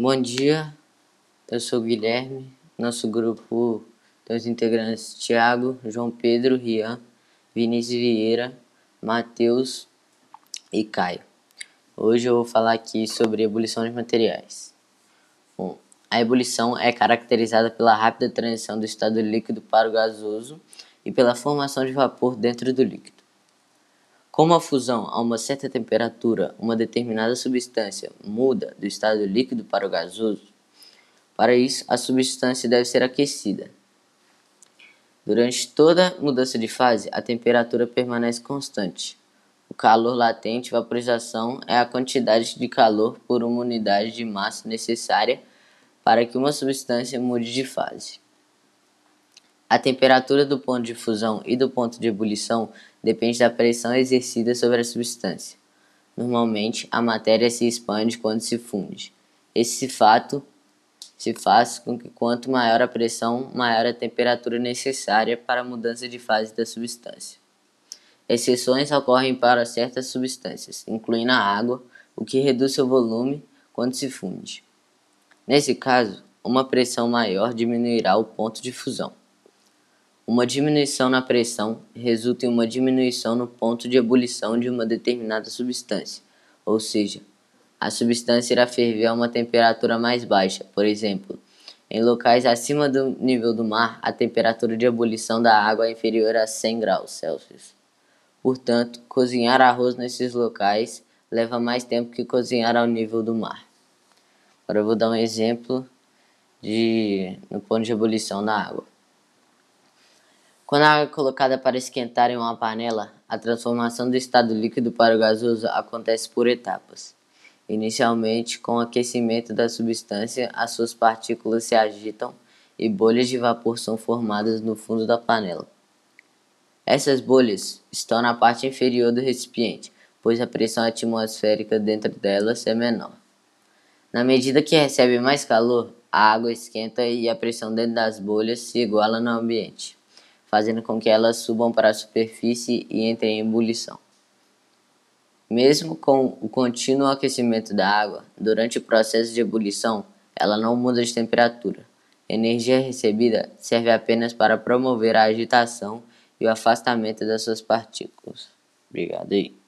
Bom dia, eu sou Guilherme. Nosso grupo tem os integrantes Tiago, João Pedro, Rian, Vinícius Vieira, Matheus e Caio. Hoje eu vou falar aqui sobre ebulição de materiais. Bom, a ebulição é caracterizada pela rápida transição do estado líquido para o gasoso e pela formação de vapor dentro do líquido. Como a fusão a uma certa temperatura, uma determinada substância muda do estado líquido para o gasoso, para isso a substância deve ser aquecida. Durante toda mudança de fase, a temperatura permanece constante. O calor latente, vaporização, é a quantidade de calor por uma unidade de massa necessária para que uma substância mude de fase. A temperatura do ponto de fusão e do ponto de ebulição depende da pressão exercida sobre a substância. Normalmente, a matéria se expande quando se funde. Esse fato se faz com que quanto maior a pressão, maior a temperatura necessária para a mudança de fase da substância. Exceções ocorrem para certas substâncias, incluindo a água, o que reduz seu volume quando se funde. Nesse caso, uma pressão maior diminuirá o ponto de fusão. Uma diminuição na pressão resulta em uma diminuição no ponto de ebulição de uma determinada substância, ou seja, a substância irá ferver a uma temperatura mais baixa. Por exemplo, em locais acima do nível do mar, a temperatura de ebulição da água é inferior a 100 graus Celsius. Portanto, cozinhar arroz nesses locais leva mais tempo que cozinhar ao nível do mar. Agora eu vou dar um exemplo de no ponto de ebulição da água. Quando a água é colocada para esquentar em uma panela, a transformação do estado líquido para o gasoso acontece por etapas. Inicialmente, com o aquecimento da substância, as suas partículas se agitam e bolhas de vapor são formadas no fundo da panela. Essas bolhas estão na parte inferior do recipiente, pois a pressão atmosférica dentro delas é menor. Na medida que recebe mais calor, a água esquenta e a pressão dentro das bolhas se iguala no ambiente fazendo com que elas subam para a superfície e entrem em ebulição. Mesmo com o contínuo aquecimento da água, durante o processo de ebulição, ela não muda de temperatura. A energia recebida serve apenas para promover a agitação e o afastamento das suas partículas. Obrigado aí.